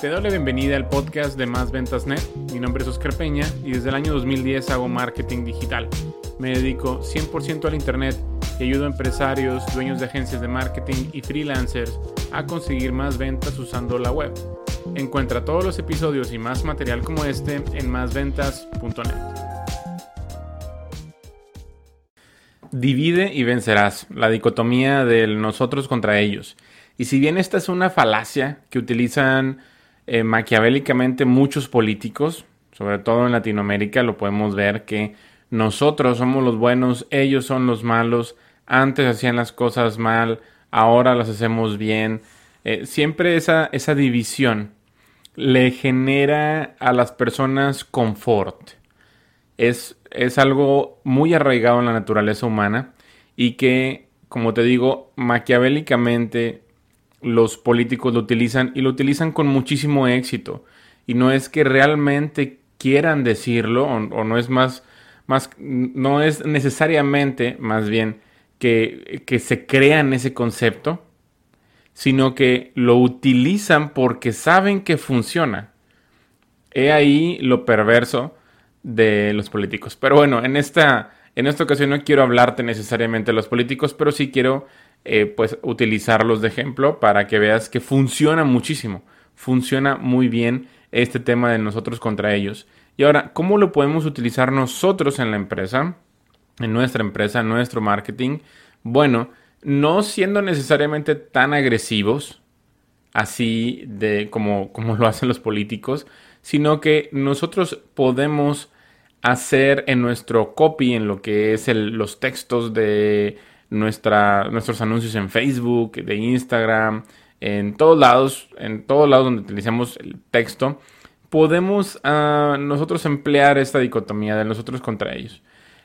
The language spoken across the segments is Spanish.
Te doy la bienvenida al podcast de Más Ventas Net. Mi nombre es Oscar Peña y desde el año 2010 hago marketing digital. Me dedico 100% al Internet y ayudo a empresarios, dueños de agencias de marketing y freelancers a conseguir más ventas usando la web. Encuentra todos los episodios y más material como este en másventas.net. Divide y vencerás, la dicotomía del nosotros contra ellos. Y si bien esta es una falacia que utilizan eh, maquiavélicamente muchos políticos, sobre todo en Latinoamérica, lo podemos ver que nosotros somos los buenos, ellos son los malos, antes hacían las cosas mal, ahora las hacemos bien. Eh, siempre esa, esa división le genera a las personas confort. Es, es algo muy arraigado en la naturaleza humana y que, como te digo, maquiavélicamente los políticos lo utilizan y lo utilizan con muchísimo éxito. Y no es que realmente quieran decirlo o, no es más, más, no es necesariamente más bien que, que se crean ese concepto, sino que lo utilizan porque saben que funciona. He ahí lo perverso de los políticos. Pero bueno, en esta, en esta ocasión no quiero hablarte necesariamente de los políticos, pero sí quiero eh, pues utilizarlos de ejemplo para que veas que funciona muchísimo. Funciona muy bien este tema de nosotros contra ellos. Y ahora, ¿cómo lo podemos utilizar nosotros en la empresa? En nuestra empresa, en nuestro marketing. Bueno, no siendo necesariamente tan agresivos, así de como, como lo hacen los políticos, sino que nosotros podemos hacer en nuestro copy, en lo que es los textos de nuestra, nuestros anuncios en Facebook, de Instagram, en todos lados, en todos lados donde utilicemos el texto, podemos uh, nosotros emplear esta dicotomía de nosotros contra ellos.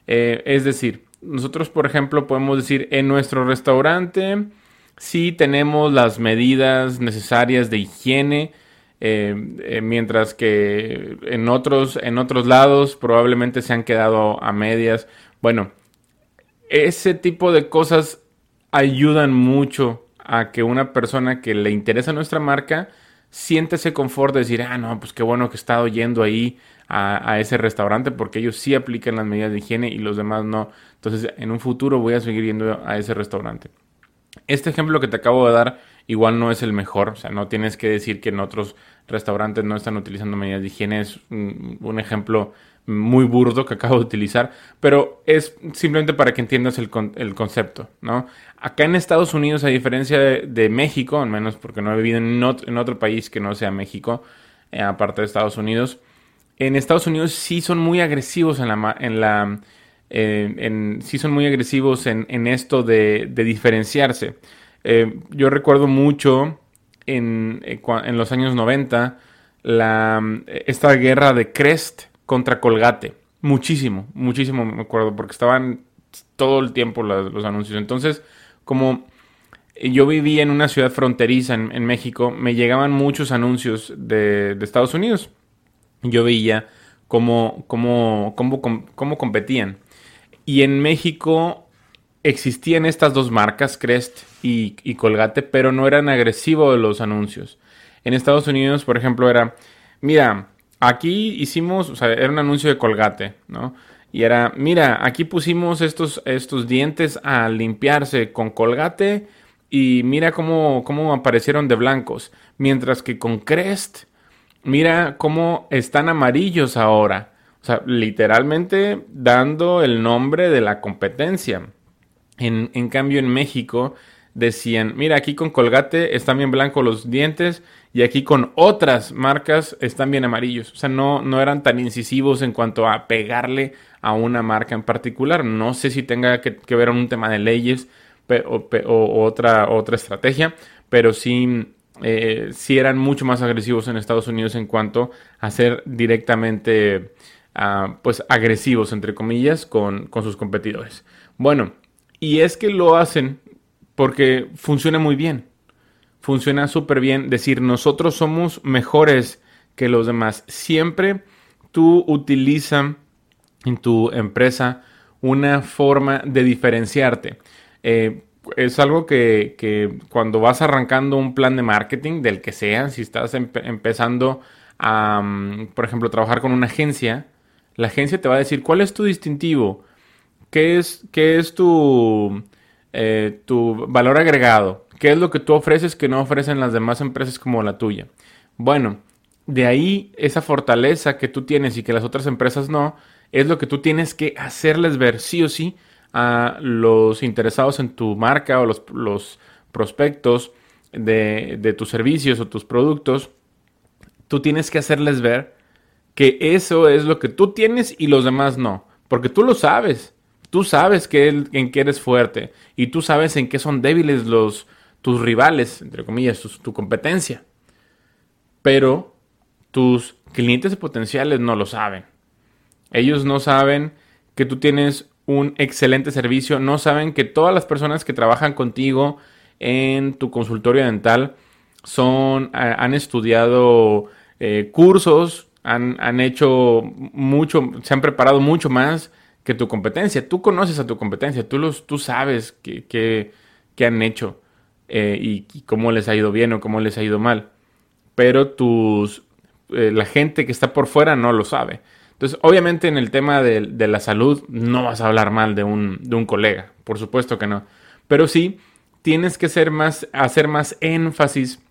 Eh, es decir, nosotros, por ejemplo, podemos decir en nuestro restaurante, sí tenemos las medidas necesarias de higiene, eh, eh, mientras que en otros, en otros lados probablemente se han quedado a medias. Bueno, ese tipo de cosas ayudan mucho a que una persona que le interesa nuestra marca siente ese confort de decir, ah, no, pues qué bueno que he estado yendo ahí a, ese restaurante porque ellos sí aplican las medidas de higiene y los demás no. Entonces, en un futuro voy a seguir yendo a ese restaurante. Este ejemplo que te acabo de dar igual no es el mejor, o sea, no tienes que decir que en otros restaurantes no están utilizando medidas de higiene, es un ejemplo muy burdo que acabo de utilizar, pero es simplemente para que entiendas el, el concepto, ¿no? Acá en Estados Unidos, a diferencia de, México, al menos porque no he vivido en, otro país que no sea México, eh, aparte de Estados Unidos, en Estados Unidos sí son muy agresivos en la... En la eh, sí son muy agresivos en, en esto de, de diferenciarse. Eh, yo recuerdo mucho en, en los años 90 la, esta guerra de Crest contra Colgate. Muchísimo, muchísimo me acuerdo, porque estaban todo el tiempo los, anuncios. Entonces, como yo vivía en una ciudad fronteriza en, México, me llegaban muchos anuncios de, Estados Unidos. Yo veía cómo, cómo, cómo, cómo, competían. Y en México existían estas dos marcas, Crest y, y, Colgate, pero no eran agresivos los anuncios. En Estados Unidos, por ejemplo, era, mira, Aquí hicimos, o sea, era un anuncio de Colgate, ¿no? Y era, mira, aquí pusimos estos, estos dientes a limpiarse con Colgate y mira cómo, cómo aparecieron de blancos. Mientras que con Crest, mira cómo están amarillos ahora. O sea, literalmente dando el nombre de la competencia. En, en cambio, en México decían, mira, aquí con Colgate están bien blancos los dientes y aquí con otras marcas están bien amarillos. O sea, no, no eran tan incisivos en cuanto a pegarle a una marca en particular. No sé si tenga que, ver con un tema de leyes o, otra, otra estrategia, pero sí, eh, sí eran mucho más agresivos en Estados Unidos en cuanto a ser directamente ah, pues agresivos, entre comillas, con, con sus competidores. Bueno, y es que lo hacen porque funciona muy bien. Funciona súper bien decir nosotros somos mejores que los demás. Siempre tú utiliza en tu empresa una forma de diferenciarte. Eh, es algo que, cuando vas arrancando un plan de marketing, del que sea, si estás empezando a, mm, por ejemplo, trabajar con una agencia, la agencia te va a decir cuál es tu distintivo, qué es, qué es tu, eh, tu valor agregado, qué es lo que tú ofreces que no ofrecen las demás empresas como la tuya. Bueno, de ahí esa fortaleza que tú tienes y que las otras empresas no, es lo que tú tienes que hacerles ver sí o sí a los interesados en tu marca o los, los prospectos de, de, tus servicios o tus productos, tú tienes que hacerles ver que eso es lo que tú tienes y los demás no. Porque tú lo sabes. Tú sabes en qué eres fuerte y tú sabes en qué son débiles tus rivales, entre comillas, tu competencia. Pero tus clientes potenciales no lo saben. Ellos no saben que tú tienes un excelente servicio, no saben que todas las personas que trabajan contigo en tu consultorio dental son, han estudiado eh, cursos, han, hecho mucho, se han preparado mucho más que tu competencia. Tú conoces a tu competencia, tú, los, tú sabes qué han hecho eh, y, cómo les ha ido bien o cómo les ha ido mal. Pero tus, eh, la gente que está por fuera no lo sabe. Entonces, obviamente en el tema de, la salud no vas a hablar mal de un, de un, colega, por supuesto que no. Pero sí tienes que ser más, hacer más énfasis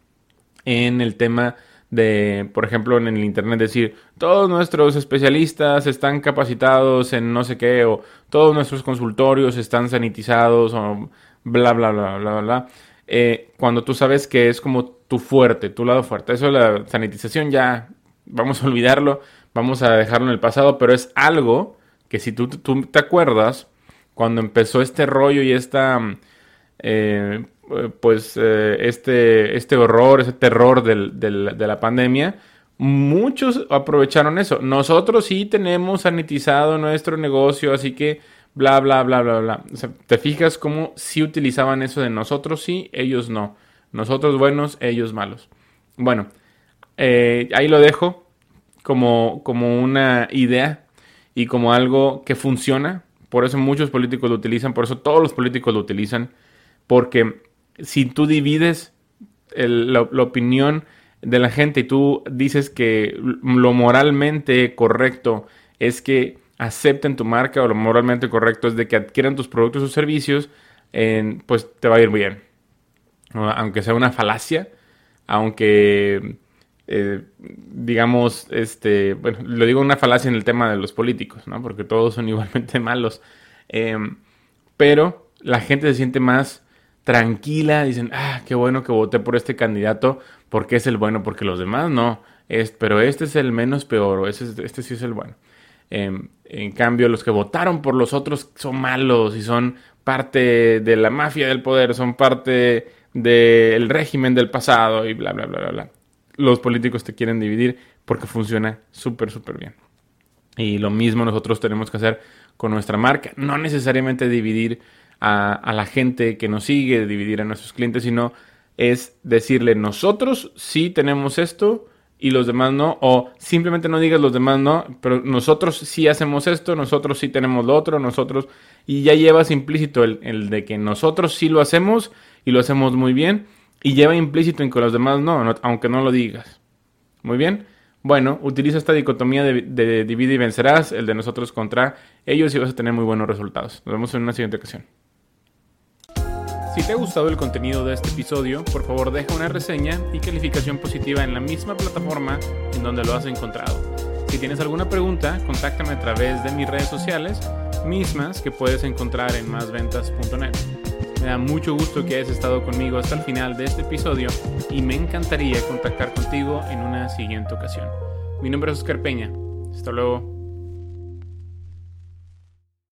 en el tema de, por ejemplo, en el Internet decir, todos nuestros especialistas están capacitados en no sé qué, o todos nuestros consultorios están sanitizados, o bla, bla, bla, bla, bla. Eh, cuando tú sabes que es como tu fuerte, tu lado fuerte. Eso la sanitización ya, vamos a olvidarlo, vamos a dejarlo en el pasado, pero es algo que si tú, tú te acuerdas, cuando empezó este rollo y esta, eh, pues, eh, este, este horror, ese terror de la pandemia, muchos aprovecharon eso. Nosotros sí tenemos sanitizado nuestro negocio, así que bla, bla, bla, bla, bla. O sea, te fijas cómo sí utilizaban eso de nosotros sí, ellos no. Nosotros buenos, ellos malos. Bueno, eh, ahí lo dejo como, como una idea y como algo que funciona. Por eso muchos políticos lo utilizan, por eso todos los políticos lo utilizan. Porque si tú divides la, opinión de la gente y tú dices que lo moralmente correcto es que acepten tu marca o lo moralmente correcto es de que adquieran tus productos o servicios, pues te va a ir bien. Aunque sea una falacia, aunque eh, digamos, este, bueno, lo digo una falacia en el tema de los políticos, ¿no? Porque todos son igualmente malos. Em, pero la gente se siente más tranquila, dicen, ah, qué bueno que voté por este candidato, porque es el bueno, porque los demás no, es, pero este es el menos peor, este, este sí es el bueno. Em, en cambio, los que votaron por los otros son malos y son parte de la mafia del poder, son parte del régimen del pasado y bla, bla, bla, bla, bla. Los políticos te quieren dividir porque funciona súper, súper bien. Y lo mismo nosotros tenemos que hacer con nuestra marca. No necesariamente dividir a, la gente que nos sigue, dividir a nuestros clientes, sino es decirle, nosotros sí tenemos esto, y los demás no, o simplemente no digas los demás no, pero nosotros sí hacemos esto, nosotros sí tenemos lo otro, nosotros, y ya llevas implícito el, de que nosotros sí lo hacemos y lo hacemos muy bien, y lleva implícito en que los demás no, aunque no lo digas. Muy bien. Bueno, utiliza esta dicotomía de, de divide y vencerás, el de nosotros contra ellos y vas a tener muy buenos resultados. Nos vemos en una siguiente ocasión. Si te ha gustado el contenido de este episodio, por favor deja una reseña y calificación positiva en la misma plataforma en donde lo has encontrado. Si tienes alguna pregunta, contáctame a través de mis redes sociales, mismas que puedes encontrar en másventas.net. Me da mucho gusto que hayas estado conmigo hasta el final de este episodio y me encantaría contactar contigo en una siguiente ocasión. Mi nombre es Oscar Peña. Hasta luego.